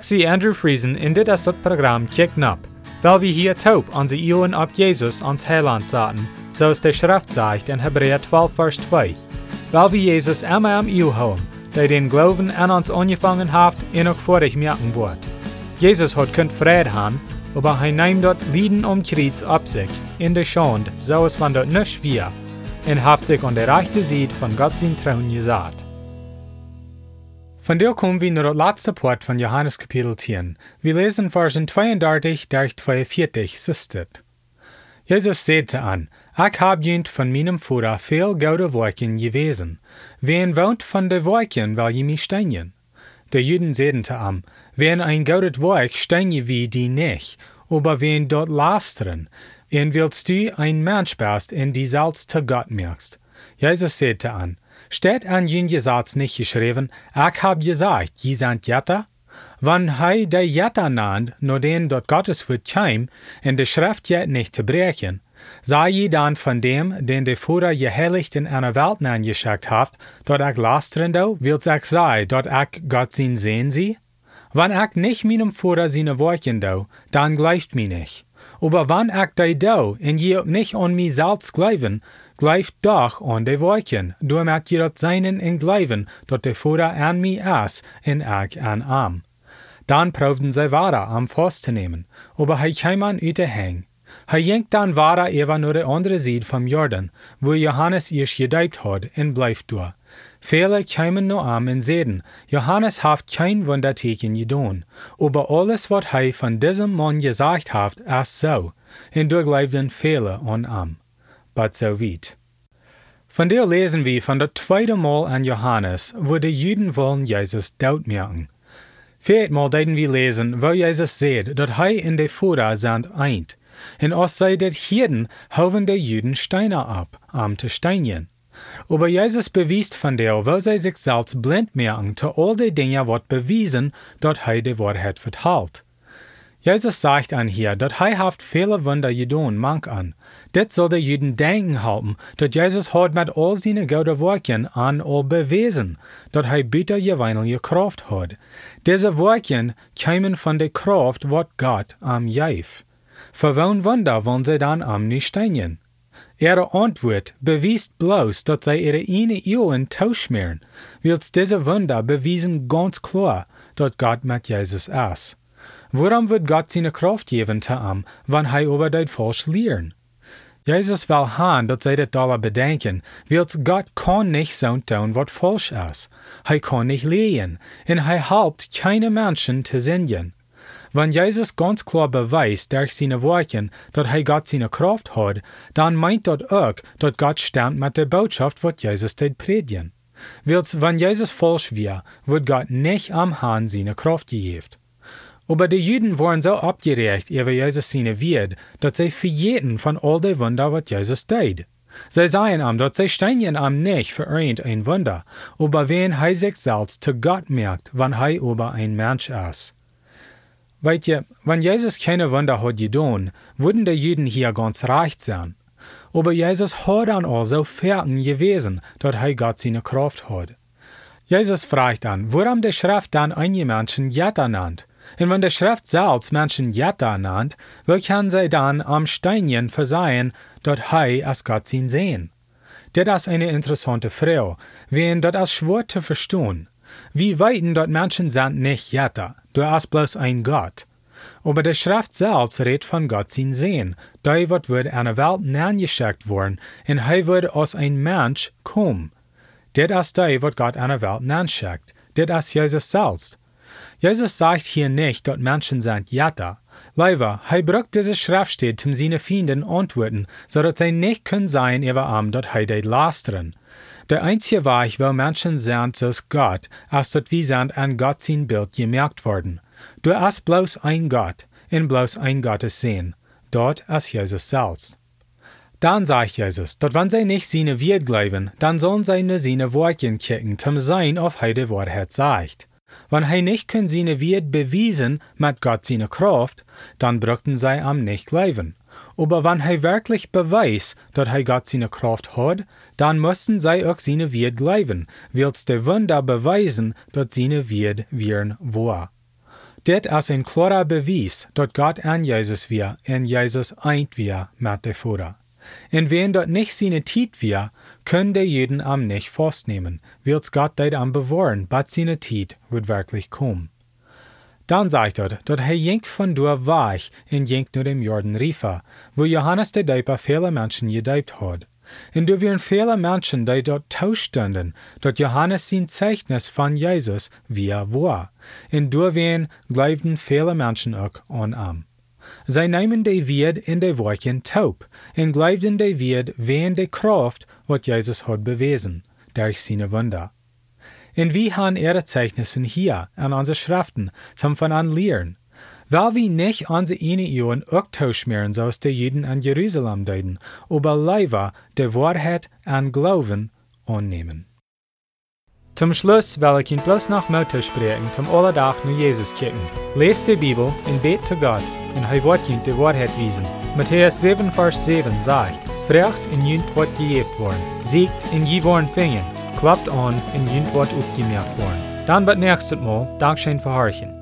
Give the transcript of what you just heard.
Zie Andrew Friesen in dit is dat programma Kick Nap, weil wir hier taub an sie Ioen ab Jesus ans Heiland zaten, so es der Schrift sagt in Hebräer 12, Vers 2. Weil wir Jesus immer am Iu haben, der den Glauben an uns angefangen hat, ihn auch vor ich merken wird. Jesus hat könnt Frieden haben, aber er nimmt dort Lieden um Kreuz ab sich, in der Schande, so es von dort nicht wir, und hat sich an der rechten Seite von Gott sein Trauen gesagt. Von der kommen wir nur das letzte Part von Johannes Kapitel 10. Wir lesen Versen 32 durch 42 sistet. Jesus sagte an, Ich hab jünt von meinem Vater viel gute Werken gewesen. Wen wohnt von de Werken, weil je mich steinen? Der Juden zu ihm, wen ein gutes Werk steine wie die nicht, aber wen dort lasteren, en willst du ein Mensch bist, in die Salz zu Gott merkst. Jesus sagte an, Steht an jene Satz nicht geschrieben, ich hab gesagt, je sind Jetta? Wann hei de Jetta nannt, nur den dort Gottes wird keim, in der Schrift jet nicht zu brechen, sei je dann von dem, den der Führer gehelligt in einer Welt geschickt habt, dort ich lastern do, wills ich sei, dort ich Gott sin sehen sie? Wann ich nicht meinem Führer seine Worten do, dann gleicht mi nicht. Aber wann ich de do, in je nicht an mi selbst glauben, gleicht doch an de Worten, damit je dat seinen in glauben, dort der Führer an mi ass, in ich an am. Dann proefden zij Wara am vast te nemen, aber aan uit de heng. Hij jenkt dan Wara even naar de andere zijde vom Jordan, wo Johannes eerst gedijpt had, en blijft door. Viele kwamen nu am en zeiden, Johannes haft kein Wunderteken gedaan, aber alles wat hij van diesem Mann gesagt haft, is so, en door geloofden viele an am. But so weit. Von der lesen wir von der zweiten Mal an Johannes, wo die Juden wollen Jesus dood merken. Viermal deuten wir lesen, wo Jesus sagt, dass hij in de Fuhrer sind eint. En als zij dat hielden, houden de Juden Steine ab, am te steinen. Aber Jesus bewiest von der, wo zij sich selbst blind merken, zu all de Dinge wat bewiesen, dat hij de Wahrheit vertalt. Jesus sagt an hier, dat hij haft viele Wunder gedaan, mank an. Dit soll de Juden denken halten, dat Jesus hat mit all seine gute Werken an all bewiesen, dat hij bitter geweinige Kraft hat. Diese Werken kämen von der Kraft, wat Gott am jeif. Für wen Wunder wollen sie dann am nicht steinen? Ihre Antwort bewiest bloß, dass sie ihre eine Ehren tauschmeren, wils diese Wunder bewiesen ganz klar, dass Gott mit Jesus ist. Warum wird Gott seine Kraft geben zu ihm, wenn er über das falsch lehren? Jesus will haben, dass sie das alle bedenken, wils Gott kann nicht so tun, was falsch ist. Er kann nicht lehren, und er helpt keine Menschen zu singen. Wenn Jesus ganz klar beweist durch seine Worte, dass er Gott seine Kraft hat, dann meint das auch, dass Gott stammt mit der Botschaft, was Jesus tät predigen. Wils, wenn Jesus falsch wäre, wird Gott nicht am Hahn seine Kraft gegeben. Aber die Juden waren so abgeregt über Jesus seine Wird, dass sie verjährten von all den Wunder, was Jesus tät. Sie seien am, dass sie steinen am nicht für irgendein Wunder, aber wen er sich selbst zu Gott merkt, wenn er über ein Mensch ist. Weißt ihr, wenn Jesus keine Wunder hat getan, würden die Juden hier ganz reich sein. Aber Jesus hat dann auch so fertig gewesen, dass er Gott seine Kraft hat. Jesus fragt dann, warum der Schrift dann einige Menschen Jetta nannt. Und wenn der Schrift selbst Menschen Jetta nannt, wie kann sie dann am Steinchen versehen, dass er als Gott ihn sehen? Das ist eine interessante Frage, wen das ist schwer zu verstehen. Wie weiten dort Menschen sind nicht Jetta, du hast bloß ein Gott. Aber der Schrift selbst redet von Gott sein Sehen, da wird wird eine Welt nachgeschickt worden, und er wird aus ein Mensch kommen. Das ist da, was Gott eine Welt nachschickt. Das ist Jesus selbst. Jesus sagt hier nicht, dass Menschen sind Jata. Leider, er braucht diese Schriftstelle, um seine Fienden antworten, so dass sie nicht können sein über am, dass er lastern. Der einzige Weg, wo Menschen sind, ist Gott, als dass wir sind an Gott sein Bild gemerkt worden. Du hast bloß ein Gott, in bloß ein Gottes sehen. Dort ist Jesus selbst. Dann sagt Jesus, dass wenn sie nicht seine Wert glauben, dann sollen sie nur seine Worte kicken, zum sein, auf heide Wahrheit sagt. Wenn er nicht kann seine Wert bewiesen mit Gott seine Kraft, dann brauchten sie am nicht glauben. Aber wenn er wirklich beweist, dass er Gott seine Kraft hat, dann müssen sie auch seine Wert glauben, wils der Wunder beweisen, dass seine Wert wären wahr. Dit als een klarer bewijs dat God aan Jezus weer en Jezus eind weer met de Vader. En wenn dat nicht seine Tiet wir, können die Juden am nicht festnehmen, wills Gott dit am bewahren, bat seine Tiet wird wirklich kommen. Dann sagt er, dat hij jenk van door weich en jenk naar dem Jordan Rifa, wo Johannes de Deiper viele Menschen gedeipt had. En er waren viele Menschen, die dort tauschstunden, dat Johannes sein Zeichnis von Jesus wie er war. En door waren glaubten viele Menschen auch an am. Zij namen de Wied in de Wortchen taub, en glaubten de Wied wegen de Kraft, wat Jezus had bewezen, durch seine Wunder. En haben ihre Zeichnissen hier an unsere Schriften zum von an lehren? Weil wir nicht unsere tauschmeren, so aus der Juden an Jerusalem deuten, aber leider der Wahrheit an Glauben annehmen. Zum Schluss will ich Ihnen bloß noch Motto sprechen, zum Allerdach nur Jesus kicken. Lest die Bibel und bet zu Gott, und er wird Ihnen die Wahrheit wiesen. Matthäus 7, Vers 7 sagt, Frecht in Jünt wird gejeft worden, siegt in je worden fingen, klappt an in Jünt wird aufgemerkt worden. Dann wird nächstes Mal Dankeschön für Horchen.